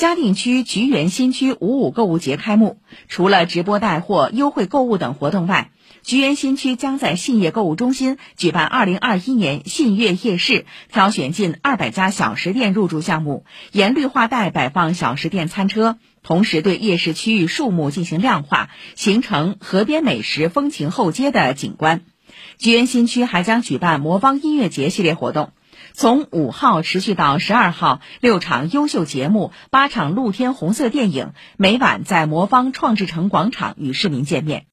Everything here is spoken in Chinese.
嘉定区菊园新区五五购物节开幕，除了直播带货、优惠购物等活动外，菊园新区将在信业购物中心举办二零二一年信悦夜市，挑选近二百家小食店入驻项目，沿绿化带摆放小食店餐车，同时对夜市区域树木进行亮化，形成河边美食风情后街的景观。菊园新区还将举办魔方音乐节系列活动。从五号持续到十二号，六场优秀节目，八场露天红色电影，每晚在魔方创智城广场与市民见面。